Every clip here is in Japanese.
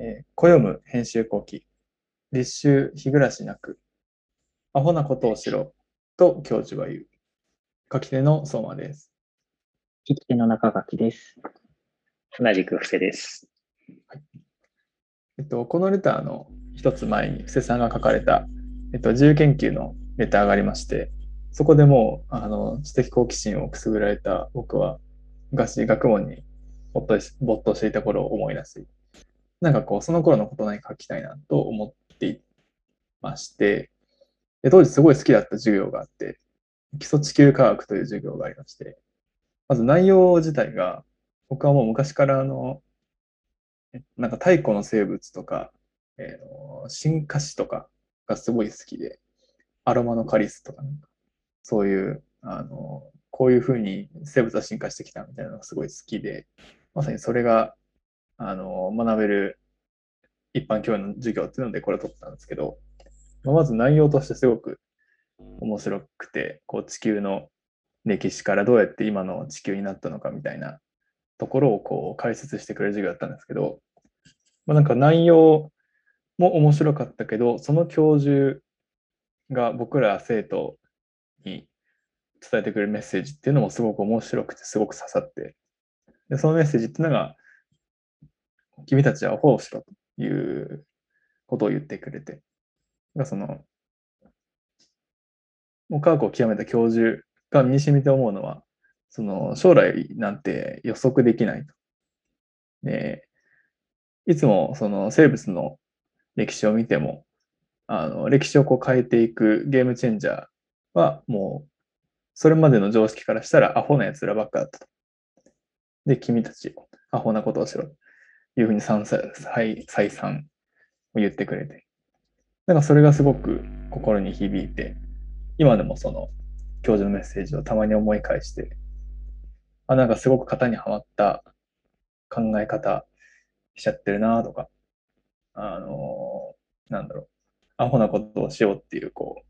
えー、暦む編集後期、立秋日暮らしなく、アホなことをしろと教授は言う。書き手の相馬です。聞き手の中垣です。同じく布施です。はいえっと、このレターの一つ前に布施さんが書かれた、えっと、自由研究のレターがありまして、そこでもうあの知的好奇心をくすぐられた僕は昔学問に没頭し没頭していた頃を思い出し、なんかこうその頃のこと何か書きたいなと思っていまして、で当時すごい好きだった授業があって、基礎地球科学という授業がありまして、まず内容自体が、僕はもう昔からあの、なんか太古の生物とか、えー、進化史とかがすごい好きで、アロマのカリスとか、そういう、あの、こういうふうに生物は進化してきたみたいなのがすごい好きで、まさにそれが、あの、学べる一般教養の授業っていうのでこれを取ったんですけど、まず内容としてすごく面白くて、こう地球の歴史からどうやって今の地球になったのかみたいなところをこう解説してくれる授業だったんですけど、まあ、なんか内容も面白かったけど、その教授が僕ら生徒に伝えてくれるメッセージっていうのもすごく面白くて、すごく刺さって、でそのメッセージっていうのが、君たちはフォローしろということを言ってくれて、その、もう科学を極めた教授が身に染みて思うのは、その将来なんて予測できないと。で、いつもその生物の歴史を見ても、あの歴史をこう変えていくゲームチェンジャーはもうそれまでの常識からしたらアホな奴らばっかだったと。で、君たちアホなことをしろいうふうに再再三言ってくれて。だかそれがすごく心に響いて、今でもその教授のメッセージをたまに思い返して、あ、なんかすごく型にはまった考え方しちゃってるなとか、あのー、なんだろう、アホなことをしようっていう、こう、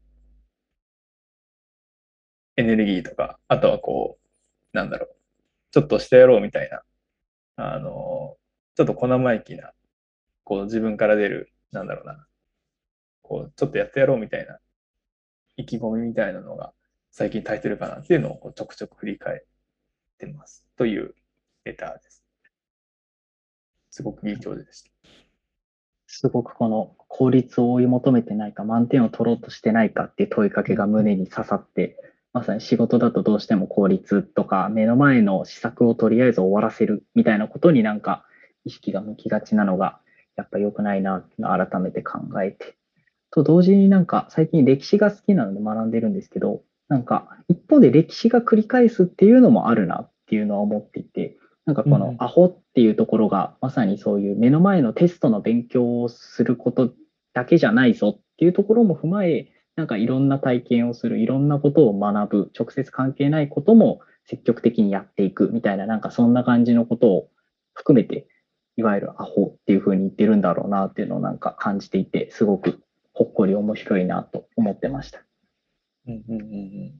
エネルギーとか、あとはこう、なんだろう、ちょっとしてやろうみたいな、あのー、ちょっと小生意気な、こう自分から出る、なんだろうな、こう、ちょっとやってやろうみたいな、意気込みみたいなのが、最近耐えてるかなっていうのをこうちょくちょく振り返ってますというレターです。すごくいい教授でした。すごくこの効率を追い求めてないか、満点を取ろうとしてないかっていう問いかけが胸に刺さって、まさに仕事だとどうしても効率とか、目の前の施策をとりあえず終わらせるみたいなことになんか意識が向きがちなのが、やっぱ良くないなって改めて考えて。と同時になんか最近歴史が好きなので学んでるんですけど、なんか一方で歴史が繰り返すっていうのもあるなっていうのは思っていて、なんかこのアホっていうところがまさにそういう目の前のテストの勉強をすることだけじゃないぞっていうところも踏まえ、なんかいろんな体験をする、いろんなことを学ぶ、直接関係ないことも積極的にやっていくみたいな、なんかそんな感じのことを含めて、いわゆるアホっていうふうに言ってるんだろうなっていうのをなんか感じていて、すごくほっこり面白いなと思ってました。うんうんうん。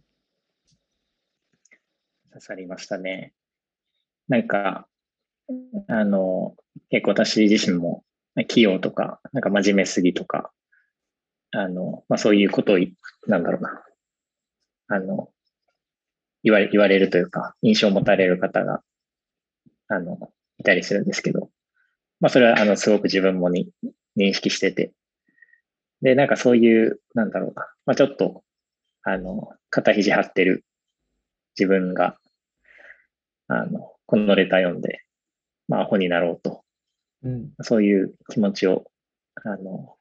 刺さりましたね。なんか、あの、結構私自身も、器用とか、なんか真面目すぎとか、あの、まあそういうことを、なんだろうな、あの、言われ、言われるというか、印象を持たれる方が、あの、いたりするんですけど、まあそれは、あの、すごく自分もに認識してて、で、なんかそういう、なんだろうな、まあちょっと、あの、肩肘張ってる自分が、あの、このレター読んで、まあ、アホになろうと、うん、そういう気持ちを、あの、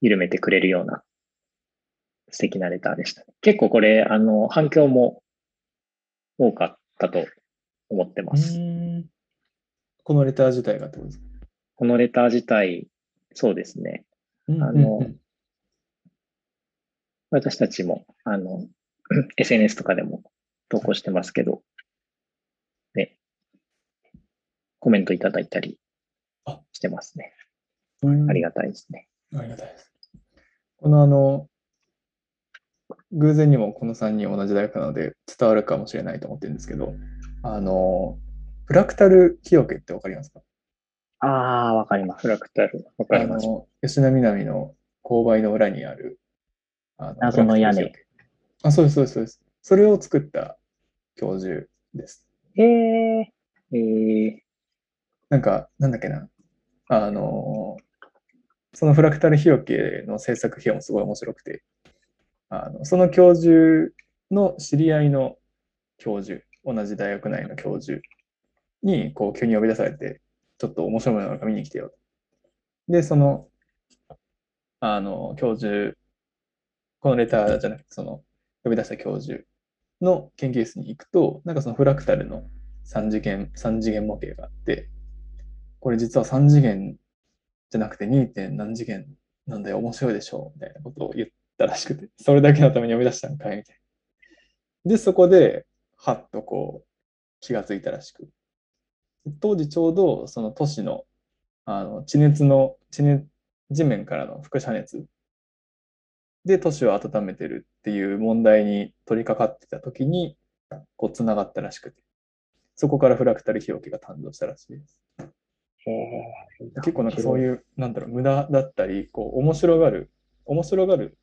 緩めてくれるような素敵なレターでした。結構これ、あの、反響も多かったと思ってます。このレター自体がってことですか？このレター自体、そうですね。あの、私たちも、あの、SNS とかでも投稿してますけど、ね、コメントいただいたりしてますね。ありがたいですね。ありがたいです。このあの、偶然にもこの3人同じ大学なので伝わるかもしれないと思ってるんですけど、あの、フラクタル清家ってわかりますか？ああ、わかりますフ。ラクタル。わかあります。の、吉田南の勾配の裏にある、あ謎の屋根フラクタル日よけあ、そうです、そうです、そうです。それを作った教授です。えええー、なんか、なんだっけな。あの、そのフラクタル日よけの制作費用もすごい面白くて、あのその教授の知り合いの教授、同じ大学内の教授に、こう、急に呼び出されて、ちょっと面白いものがあるか見に来てよ。で、その、あの、教授、このレターじゃなくて、その、呼び出した教授の研究室に行くと、なんかそのフラクタルの3次元、三次元模型があって、これ実は3次元じゃなくて 2. 点何次元なんだよ、面白いでしょみたいなことを言ったらしくて、それだけのために呼び出したんかいみたいな。で、そこで、はっとこう、気がついたらしく。当時ちょうどその都市のあの地熱の地熱地面からの輻射熱で都市を温めてるっていう問題に取り掛かってた時にこうつながったらしくて。そこからフラクタル日よけが誕生したらしいです。結構なんかそういうなんだろう無駄だったりこう面白がる面白がる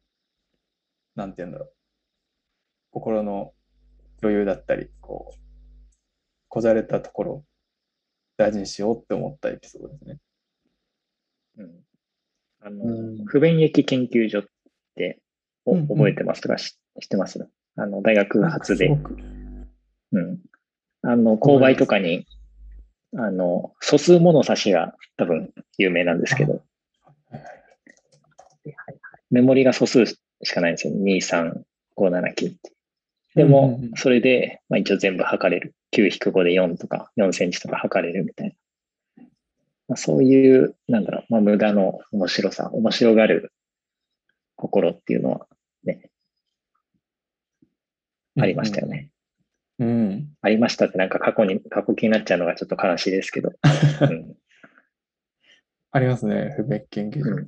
なんて言うんだろう。心の余裕だったりこうこじゃれたところを大事にしようって思ったエピソードですね。うん、あの、うん。不便益研究所って、お覚えてますとか？知知ってます？あの、大学発で。うん。あの、購買とかに、あの、素数物差しが多分有名なんですけど、メモリが素数しかないんですよ。2、3、5、7、9って。でもうん、それで、まあ、一応全部測れる。9-5で4とか4センチとか測れるみたいな。まあ、そういう、なんだろう、まあ、無駄の面白さ、面白がる心っていうのはね、ありましたよ。ね。うんうん。ありましたってなんか過去に、過去気になっちゃうのがちょっと悲しいですけど。うんありますね、不便益研究所。うん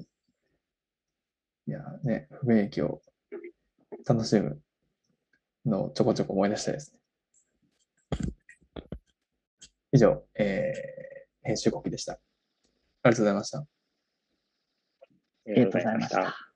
いや、ね、不便益を楽しむのちょこちょこ思い出したいですね。以上、えー編集後期でした。ありがとうございました。ありがとうございました。